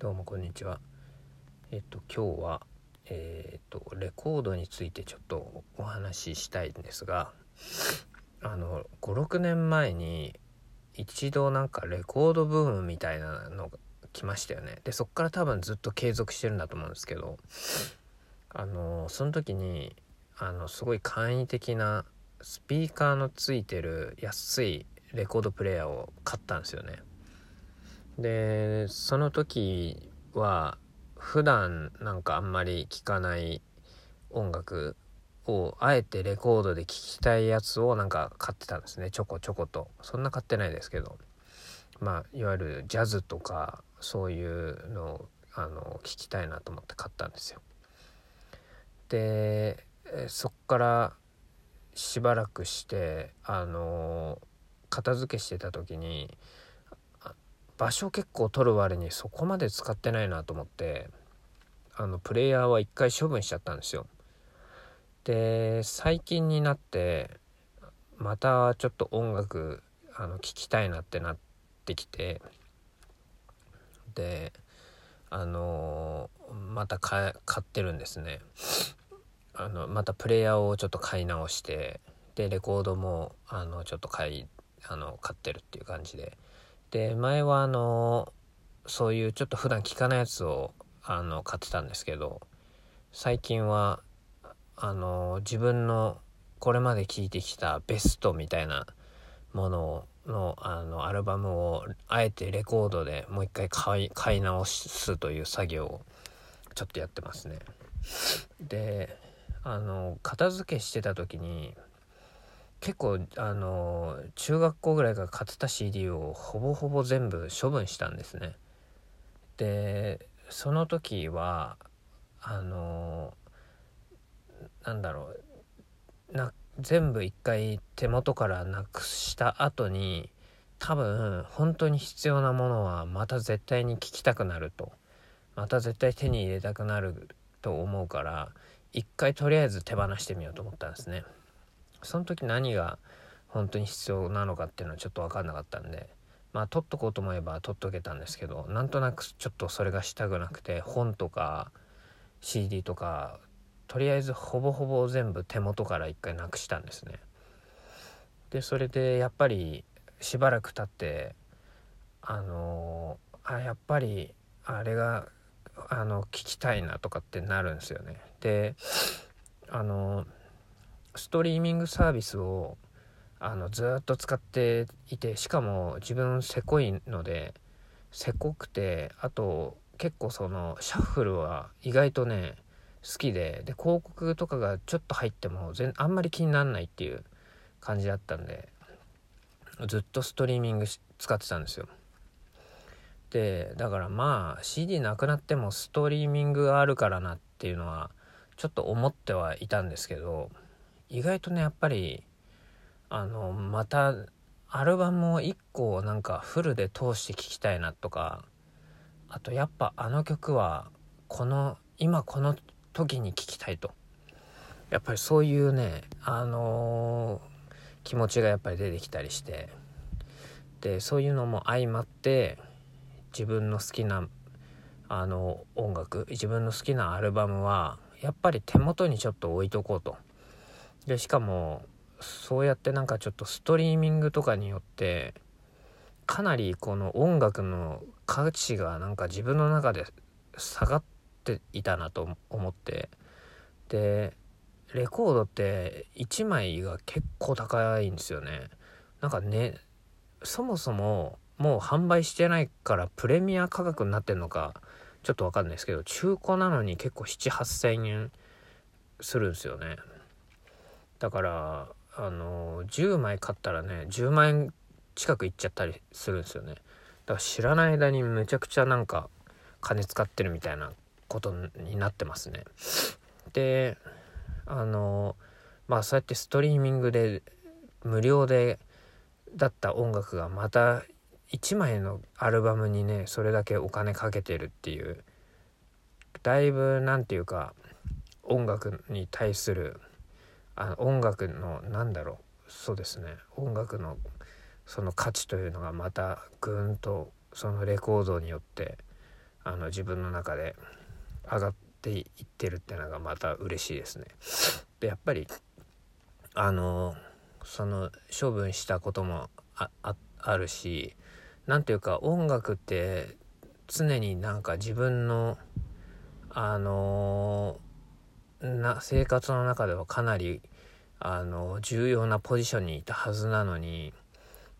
どうもこんにちは。えっと今日はえー、っとレコードについてちょっとお話ししたいんですが、あの56年前に一度なんかレコードブームみたいなのが来ましたよね。でそっから多分ずっと継続してるんだと思うんですけど、あのその時にあのすごい簡易的なスピーカーのついてる安いレコードプレーヤーを買ったんですよね。でその時は普段なんかあんまり聴かない音楽をあえてレコードで聴きたいやつをなんか買ってたんですね。ちょこちょこと。そんな買ってないですけど。まあいわゆるジャズとかそういうのをあの聞きたいなと思って買ったんですよ。でそっからしばらくしてあの片付けしてた時に場所結構取る割にそこまで使ってないなと思ってあのプレイヤーは一回処分しちゃったんですよ。で最近になってまたちょっと音楽あの聴きたいなってなってきてであのまた買ってるんですね。あのまたプレイヤーをちょっと買い直してでレコードもあのちょっと買いあの買ってるっていう感じで。で前はあのそういうちょっと普段聞かないやつをあの買ってたんですけど最近はあの自分のこれまで聴いてきたベストみたいなもののあのアルバムをあえてレコードでもう一回買い買い直すという作業をちょっとやってますね。であの片付けしてた時に結構あの中学校ぐらいから買ってた CD をほぼほぼ全部処分したんですね。でその時はあのなんだろうな全部一回手元からなくした後に多分本当に必要なものはまた絶対に聞きたくなるとまた絶対手に入れたくなると思うから一回とりあえず手放してみようと思ったんですね。その時何が本当に必要なのかっていうのはちょっと分かんなかったんでまあ取っとこうと思えば取っとけたんですけどなんとなくちょっとそれがしたくなくて本とか CD とかとりあえずほぼほぼ全部手元から一回なくしたんですね。でそれでやっぱりしばらく経ってあのあやっぱりあれがあの聞きたいなとかってなるんですよね。であのストリーミングサービスをあのずっと使っていてしかも自分せこいのでせこくてあと結構そのシャッフルは意外とね好きでで広告とかがちょっと入っても全あんまり気にならないっていう感じだったんでずっとストリーミング使ってたんですよ。でだからまあ CD なくなってもストリーミングがあるからなっていうのはちょっと思ってはいたんですけど意外とねやっぱりあのまたアルバムを1個なんかフルで通して聴きたいなとかあとやっぱあの曲はこの今この時に聴きたいと。やっぱりそういうねあのー、気持ちがやっぱり出てきたりしてでそういうのも相まって自分の好きなあの音楽自分の好きなアルバムはやっぱり手元にちょっと置いとこうと。でしかもそうやってなんかちょっとストリーミングとかによってかなりこの音楽の価値がなんか自分の中で下がっていたなと思ってでレコードって1枚が結構高いんですよね。なんかねそもそももう販売してないからプレミア価格になってんのかちょっとわかんないですけど中古なのに結構7,8,000円するんですよね。だからあの10枚買ったらね10万円近くいっちゃったりするんですよね。だから知らない間にめちゃくちゃなんか金使ってるみたいなことになってますね。であのまあそうやってストリーミングで無料でだった音楽がまた1枚のアルバムにねそれだけお金かけてるっていうだいぶ何て言うか音楽に対するあの音楽のなんだろうそうですね音楽のその価値というのがまたぐんとそのレコードによってあの自分の中で上がっていってるっていうのがまた嬉しいですね。でやっぱりあのその処分したこともあるし何ていうか音楽って常になんか自分のあのな生活の中ではかなりあの重要なポジションにいたはずなのに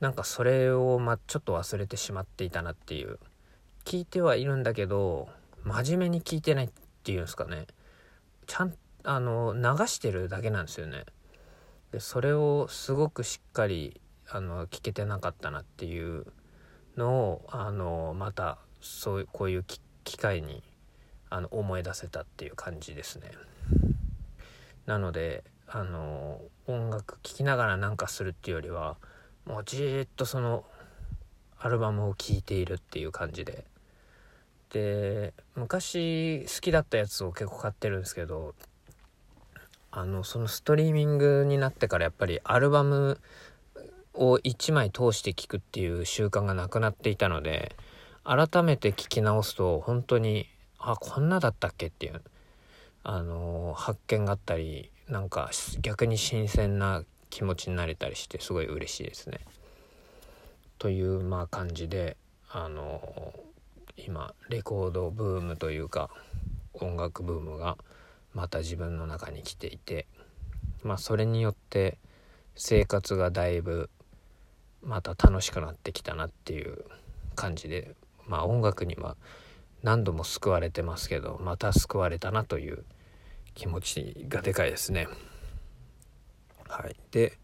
なんかそれを、ま、ちょっと忘れてしまっていたなっていう。聞いてはいるんだけど真面目に聞いてないっていうんですかね。ちゃんあの流してるだけなんですよね。でそれをすごくしっかりあの聞けてなかったなっていうのをあのまたそうこういう機会にあの思い出せたっていう感じですね。なのであの音楽聴きながらなんかするっていうよりはもうじーっとそのアルバムを聴いているっていう感じで。で昔好きだったやつを結構買ってるんですけどあのそのストリーミングになってからやっぱりアルバムを1枚通して聴くっていう習慣がなくなっていたので改めて聴き直すと本当にあこんなだったっけっていう。あの発見があったりなんか逆に新鮮な気持ちになれたりしてすごい嬉しいですね。というまあ感じであの今レコードブームというか音楽ブームがまた自分の中に来ていてまあそれによって生活がだいぶまた楽しくなってきたなっていう感じでまあ音楽には何度も救われてますけどまた救われたなという気持ちがでかいですね。はい、で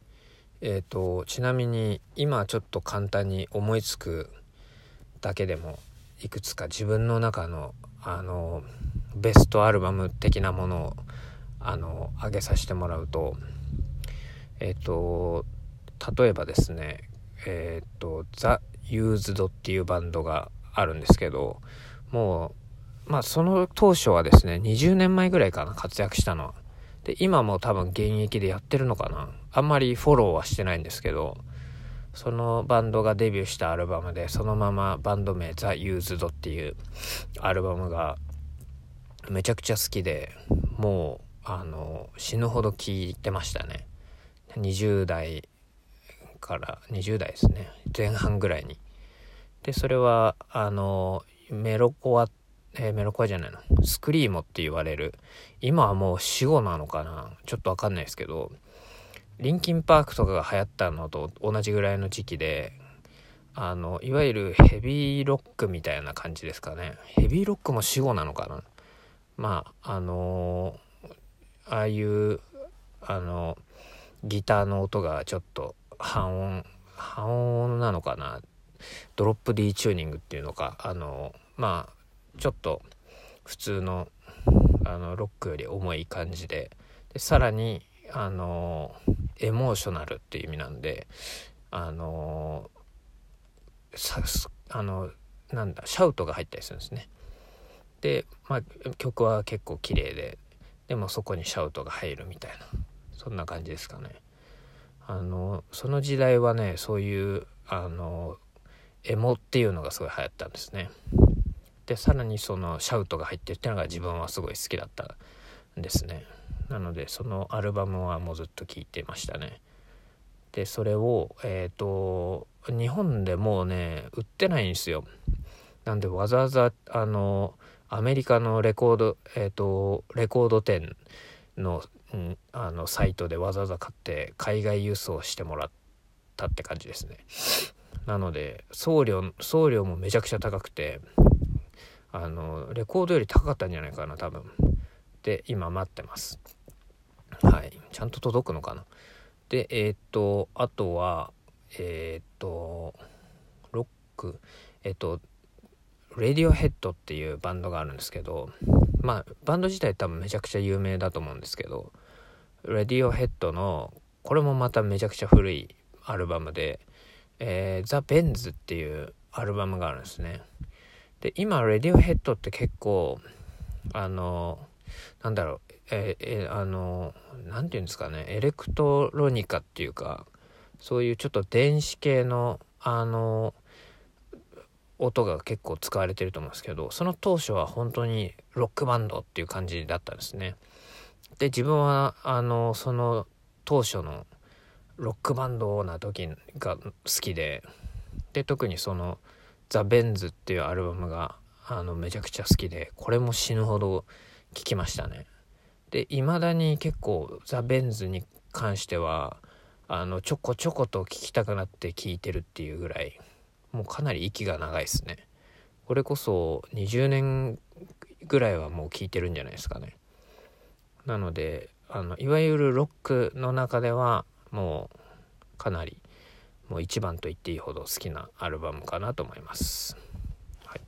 えーと、ちなみに今ちょっと簡単に思いつくだけでもいくつか自分の中のあのベストアルバム的なものをあの上げさせてもらうとえっ、ー、と例えばですねえっ、ー、と The Used っていうバンドがあるんですけどもうまあその当初はですね20年前ぐらいかな活躍したの。はで今も多分現役でやってるのかな。あんまりフォローはしてないんですけどそのバンドがデビューしたアルバムでそのままバンド名「The Used っていうアルバムがめちゃくちゃ好きでもうあの死ぬほど聴いてましたね。20代から20代ですね。前半ぐらいに。でそれはあのメロコアえー、メロコアじゃないの。スクリーモって言われる。今はもう死後なのかな。ちょっとわかんないですけど。リンキンパークとかが流行ったのと同じぐらいの時期であのいわゆるヘビーロックみたいな感じですかね。ヘビーロックも死後なのかな。まああのー、ああいうあのギターの音がちょっと半音半音なのかな。ドロップ D チューニングっていうのか。あのまあちょっと普通のあのロックより重い感じででさらにあのエモーショナルっていう意味なんであのさあのなんだシャウトが入ったりするんですね。で、まあ、曲は結構綺麗ででもそこにシャウトが入るみたいなそんな感じですかね。あのその時代はねそういうあのエモっていうのがすごい流行ったんですね。でさらにそのシャウトが入ってるっていうのが自分はすごい好きだったんですね。なのでそのアルバムはもうずっと聴いてましたね。でそれをえっ、ー、と日本でもうね売ってないんですよ。なんでわざわざあのアメリカのレコードえっ、ー、とレコード店の,、うん、あのサイトでわざわざ買って海外輸送してもらったって感じですね。なので送料送料もめちゃくちゃ高くてあのレコードより高かったんじゃないかな多分。で今待ってます。はい。ちゃんと届くのかな。でえー、っとあとはえー、っとロック。えー、っとレディオヘッドっていうバンドがあるんですけどまあバンド自体多分めちゃくちゃ有名だと思うんですけどレディオヘッドのこれもまためちゃくちゃ古いアルバムで、えー、 The Bends っていうアルバムがあるんですね。で今レディオヘッドって結構あのなんだろうええあの何て言うんですかねエレクトロニカっていうかそういうちょっと電子系のあの音が結構使われてると思うんですけどその当初は本当にロックバンドっていう感じだったんですね。で自分はあのその当初のロックバンドな時が好きでで特にその「The Bends」っていうアルバムがあのめちゃくちゃ好きでこれも死ぬほど聴きましたね。で未だに結構 The Bends に関してはあのちょこちょこと聴きたくなって聴いてるっていうぐらいもうかなり息が長いですね。これこそ20年ぐらいはもう聴いてるんじゃないですかね。なのであのいわゆるロックの中ではもうかなりもう一番と言っていいほど好きなアルバムかなと思います。はい、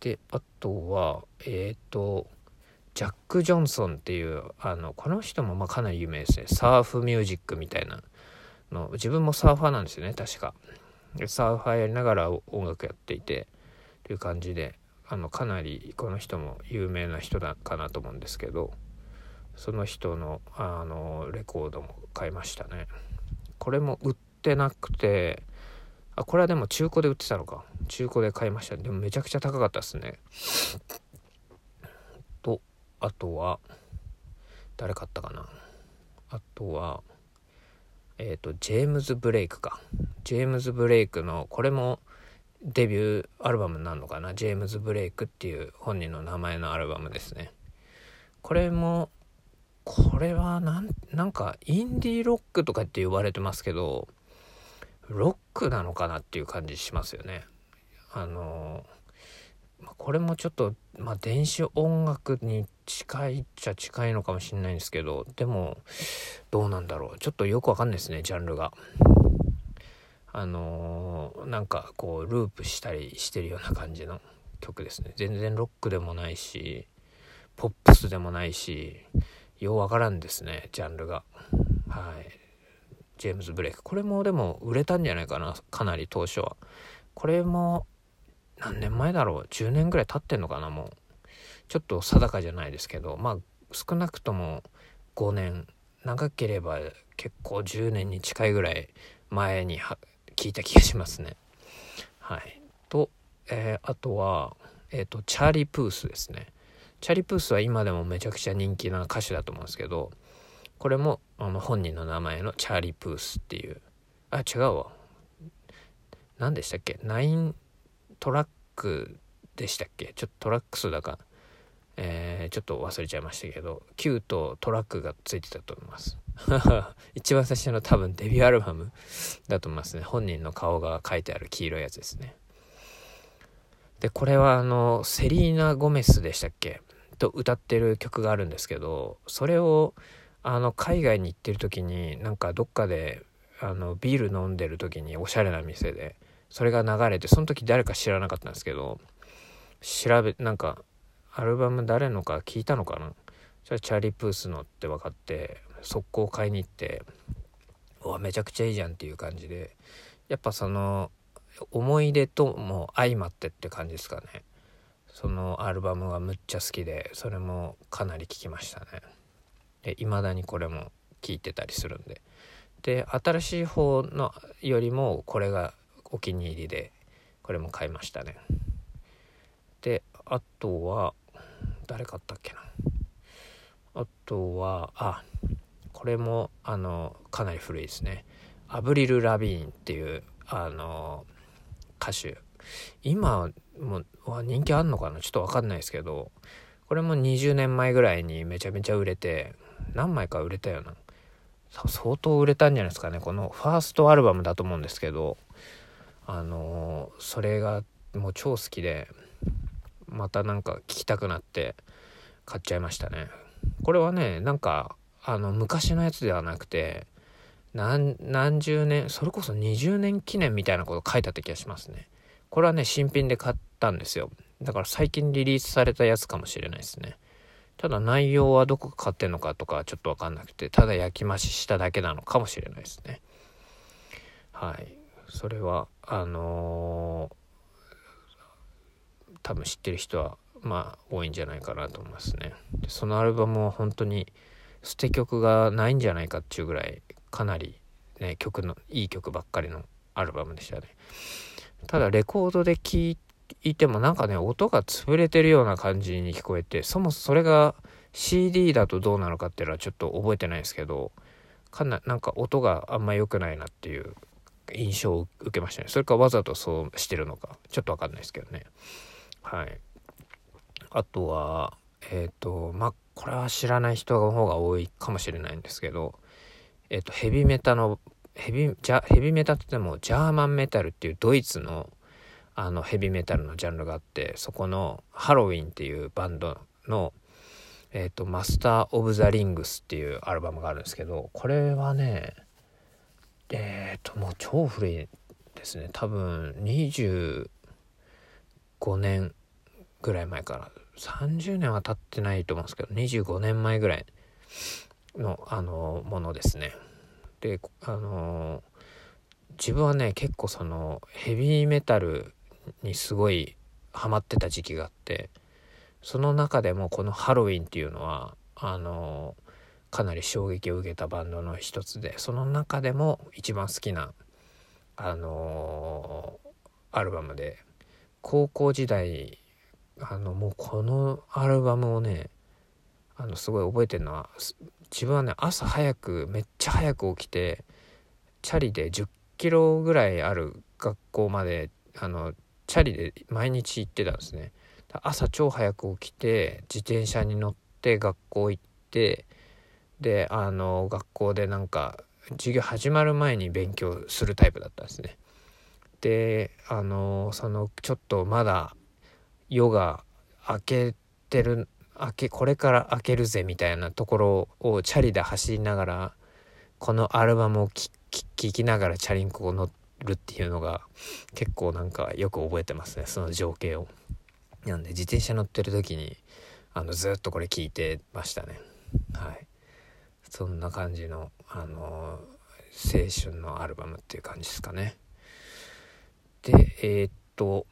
であとはえっ、ー、とジャック・ジョンソンっていうあのこの人もまあかなり有名ですねサーフミュージックみたいなの自分もサーファーなんですよね確か。でサーファーやりながら音楽やっていてという感じであのかなりこの人も有名な人だかなと思うんですけどその人のあのレコードも買いましたねこれも売ってなくてあこれはでも中古で売ってたのか。中古で買いましたでもめちゃくちゃ高かったですね。とあとは誰買ったかな。あとはえっ、ー、とジェームズ・ブレイクか。ジェームズ・ブレイクのこれもデビューアルバムになるのかな。ジェームズ・ブレイクっていう本人の名前のアルバムですね。これもこれはなんなんかインディーロックとかって呼ばれてますけどロックなのかなっていう感じしますよね。あのこれもちょっと、まあ、電子音楽に近いっちゃ近いのかもしれないんですけどでもどうなんだろうちょっとよくわかんないですねジャンルが。あのー、なんかこうループしたりしてるような感じの曲ですね全然ロックでもないしポップスでもないしようわからんですねジャンルがはいジェームズ・ブレイク。これもでも売れたんじゃないかなかなり当初は。これも何年前だろう10年ぐらい経ってんのかなもう。ちょっと定かじゃないですけどまあ少なくとも5年。長ければ結構10年に近いぐらい前に聞いた気がしますね。はい。と、えー、あとはえっ、ー、とチャーリー・プースですね。チャーリープースは今でもめちゃくちゃ人気な歌手だと思うんですけどこれもあの本人の名前のチャーリー・プースっていう。あ違うわ。何でしたっけ？9トラックでしたっけ？ちょっとトラックスだか。えー、ちょっと忘れちゃいましたけど。9とトラックがついてたと思います。一番最初の多分デビューアルバムだと思いますね。本人の顔が書いてある黄色いやつですね。でこれはあのセリーナ・ゴメスでしたっけ？と歌ってる曲があるんですけどそれをあの海外に行ってる時になんかどっかであのビール飲んでる時におしゃれな店でそれが流れてその時誰か知らなかったんですけど調べなんかアルバム誰のか聞いたのかな？じゃあチャーリー・プースのって分かって速攻買いに行ってうわめちゃくちゃいいじゃんっていう感じでやっぱその思い出とも相まってって感じですかね。そのアルバムがむっちゃ好きでそれもかなり聴きましたね。で未だにこれも聴いてたりするんで。で新しい方のよりもこれがお気に入りでこれも買いましたね。であとは誰買ったっけな。あとはあこれもあのかなり古いですね。アブリル・ラビーンっていうあの歌手。今もは人気あんのかな？ちょっと分かんないですけど。これも20年前ぐらいにめちゃめちゃ売れて何枚か売れたよな。相当売れたんじゃないですかね。このファーストアルバムだと思うんですけどあのー、それがもう超好きでまたなんか聴きたくなって買っちゃいましたね。これはねなんかあの昔のやつではなくて何何十年それこそ20年記念みたいなこと書いてあった気がしますね。これはね新品で買ったんですよ。だから最近リリースされたやつかもしれないですね。ただ内容はどこか買ってんのかとかちょっと分かんなくてただ焼き増ししただけなのかもしれないですね。はい。それはあのー、多分知ってる人はまあ多いんじゃないかなと思いますね。でそのアルバムは本当に捨て曲がないんじゃないかっていうぐらいかなりね曲のいい曲ばっかりのアルバムでしたね。ただレコードで聴いいてもなんかね音が潰れてるような感じに聞こえてそもそもそれが CD だとどうなのかっていうのはちょっと覚えてないですけどかななんか音があんま良くないなっていう印象を受けましたね。それかわざとそうしてるのかちょっとわかんないですけどね。はい。あとはえっ、ー、とまあこれは知らない人の方が多いかもしれないんですけどえっ、ー、とヘビメタのヘビじゃヘビメタって言ってもジャーマンメタルっていうドイツのあのヘビーメタルのジャンルがあってそこのハロウィンっていうバンドのえっ、ー、とマスター・オブ・ザ・リングスっていうアルバムがあるんですけどこれはねえっ、ー、ともう超古いですね。多分25年ぐらい前から30年は経ってないと思うんですけど25年前ぐらいのあのものですね。であの自分はね結構そのヘビーメタルにすごいハマってた時期があってその中でもこのハロウィンっていうのはあのかなり衝撃を受けたバンドの一つでその中でも一番好きなあのアルバムで高校時代あのもうこのアルバムをねあのすごい覚えてるのは自分はね朝早くめっちゃ早く起きてチャリで10キロぐらいある学校まであのチャリで毎日行ってたんですね。朝超早く起きて自転車に乗って学校行ってであの学校でなんか授業始まる前に勉強するタイプだったんですね。であのそのちょっとまだ夜が明けてる明けこれから開けるぜみたいなところをチャリで走りながらこのアルバムを聴きながらチャリンコを乗るっていうのが結構なんかよく覚えてますねその情景を。なんで自転車乗ってる時にあのずっとこれ聞いてましたね。はい。そんな感じのあの青春のアルバムっていう感じですかね。でえー、っと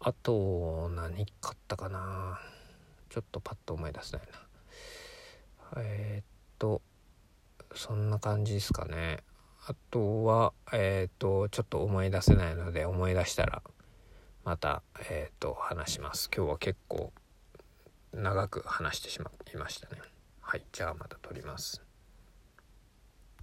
あと何買ったかなちょっとパッと思い出せないなえー、っとそんな感じですかねあとはえー、っとちょっと思い出せないので思い出したらまたえっと話します。今日は結構長く話してしまいましたね。はいじゃあまた撮ります。